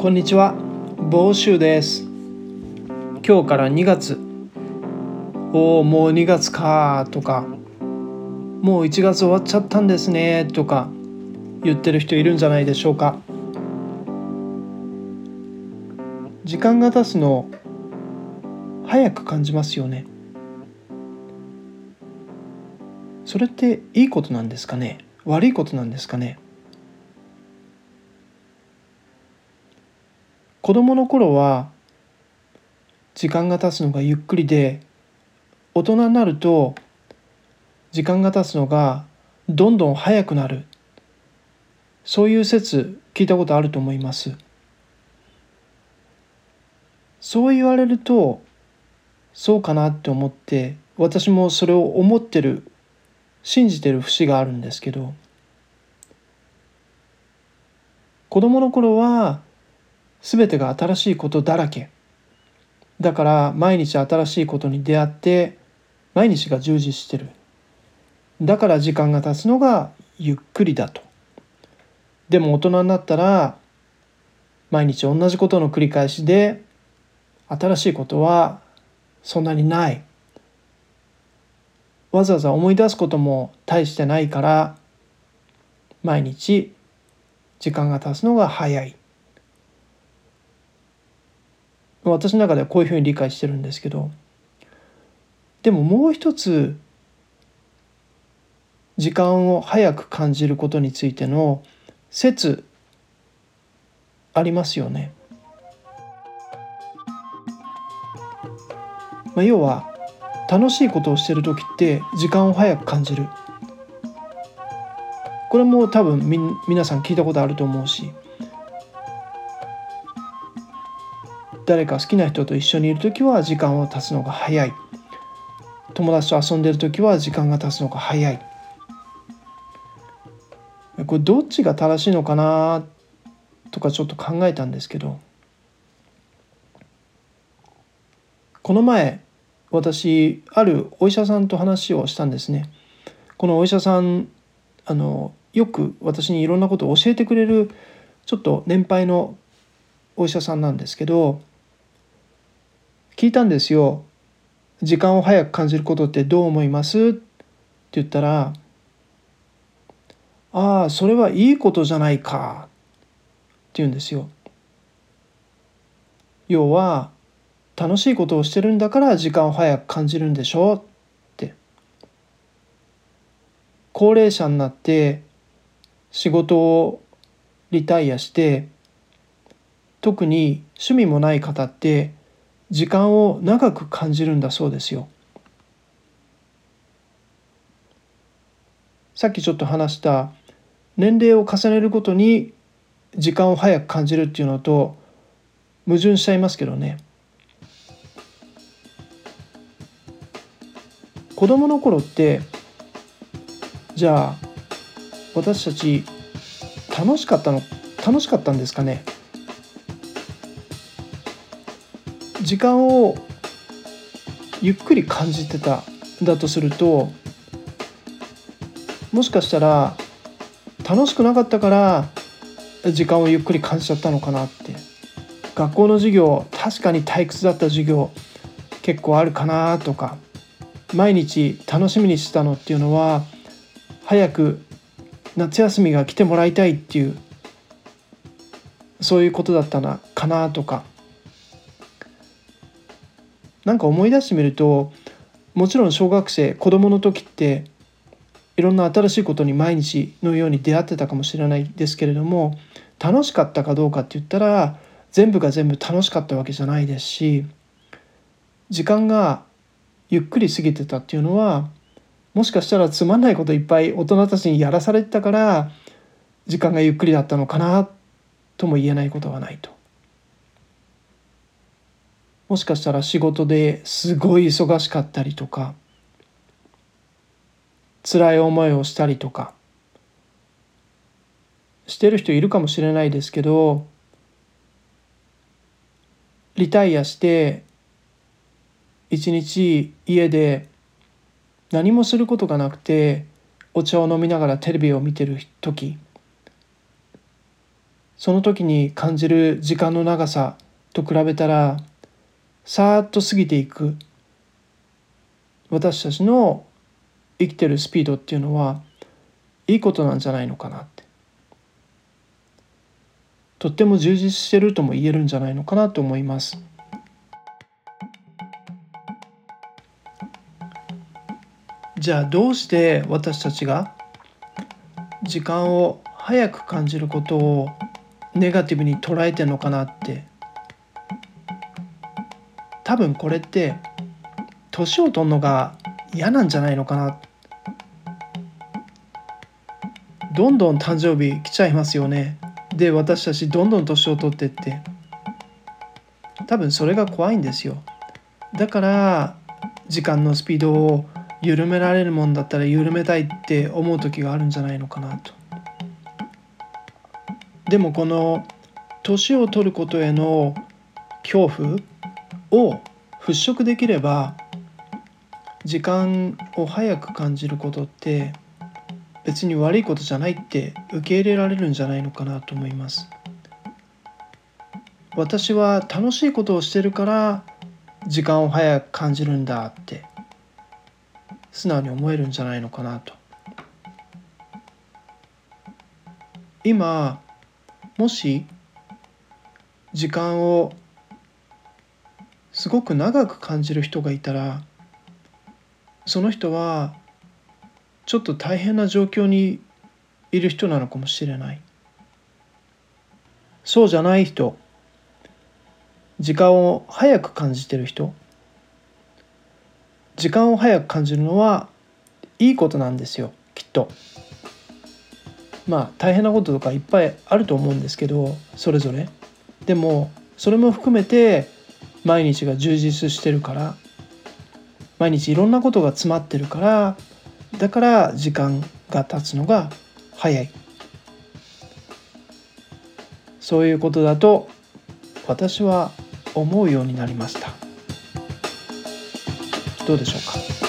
こんにちは、房州です。今日から2月。おお、もう2月かとか、もう1月終わっちゃったんですねとか言ってる人いるんじゃないでしょうか。時間が経つの早く感じますよね。それっていいことなんですかね？悪いことなんですかね？子供の頃は時間が経つのがゆっくりで大人になると時間が経つのがどんどん早くなる。そういう説聞いたことあると思います。そう言われるとそうかなって思って私もそれを思ってる信じてる節があるんですけど。子供の頃は全てが新しいことだらけ。だから毎日新しいことに出会って毎日が充実してる。だから時間が経つのがゆっくりだと。でも大人になったら毎日同じことの繰り返しで新しいことはそんなにない。わざわざ思い出すことも大してないから毎日時間が経つのが早い。私の中ではこういうふうに理解してるんですけどでももう一つ時間を早く感じることについての説ありますよね。まあ、要は楽しいことをしてる時って時間を早く感じるこれも多分み皆さん聞いたことあると思うし誰か好きな人と一緒にいる時は時間を経つのが早い友達と遊んでる時は時間が経つのが早いこれどっちが正しいのかなとかちょっと考えたんですけどこの前私あるお医者さんと話をしたんですね。このお医者さんあのよく私にいろんなことを教えてくれるちょっと年配のお医者さんなんですけど聞いたんですよ「時間を早く感じることってどう思います?」って言ったら「ああそれはいいことじゃないか」って言うんですよ。要は楽しいことをしてるんだから時間を早く感じるんでしょ？って高齢者になって仕事をリタイアして特に趣味もない方って時間を長く感じるんだそうですよ。さっきちょっと話した年齢を重ねるごとに時間を早く感じるっていうのと矛盾しちゃいますけどね。子供の頃ってじゃあ私たち楽しかったの楽しかったんですかね？時間をゆっくり感じてただとするともしかしたら楽しくなかったから時間をゆっくり感じちゃったのかなって。学校の授業確かに退屈だった授業結構あるかなとか毎日楽しみにしてたのっていうのは早く夏休みが来てもらいたいっていうそういうことだったなかなとか。なんか思い出してみるともちろん小学生子供の時っていろんな新しいことに毎日のように出会ってたかもしれないですけれども楽しかったかどうかって言ったら全部が全部楽しかったわけじゃないですし時間がゆっくり過ぎてたっていうのはもしかしたらつまんないこといっぱい大人たちにやらされてたから時間がゆっくりだったのかなとも言えないことはないと。もしかしたら仕事ですごい忙しかったりとか辛い思いをしたりとかしてる人いるかもしれないですけどリタイアして一日家で何もすることがなくてお茶を飲みながらテレビを見てる時その時に感じる時間の長さと比べたらさーっと過ぎていく私たちの生きてるスピードっていうのはいいことなんじゃないのかなってとっても充実してるとも言えるんじゃないのかなと思います。じゃあどうして私たちが時間を早く感じることをネガティブに捉えてるのかなって多分これって年を取るのが嫌なんじゃないのかな。どんどん誕生日来ちゃいますよね。で私たちどんどん年を取ってって。多分それが怖いんですよ。だから時間のスピードを緩められるもんだったら緩めたいって思う時があるんじゃないのかなと。でもこの年を取ることへの恐怖を払拭できれば時間を早く感じることって別に悪いことじゃないって受け入れられるんじゃないのかなと思います。私は楽しいことをしてるから時間を早く感じるんだって素直に思えるんじゃないのかなと今もし時間をすごく長く感じる人がいたらその人はちょっと大変な状況にいる人なのかもしれないそうじゃない人時間を早く感じてる人時間を早く感じるのはいいことなんですよきっと。まあ大変なこととかいっぱいあると思うんですけどそれぞれ。でもそれも含めて毎日が充実してるから毎日いろんなことが詰まってるからだから時間が経つのが早いそういうことだと私は思うようになりました。どうでしょうか？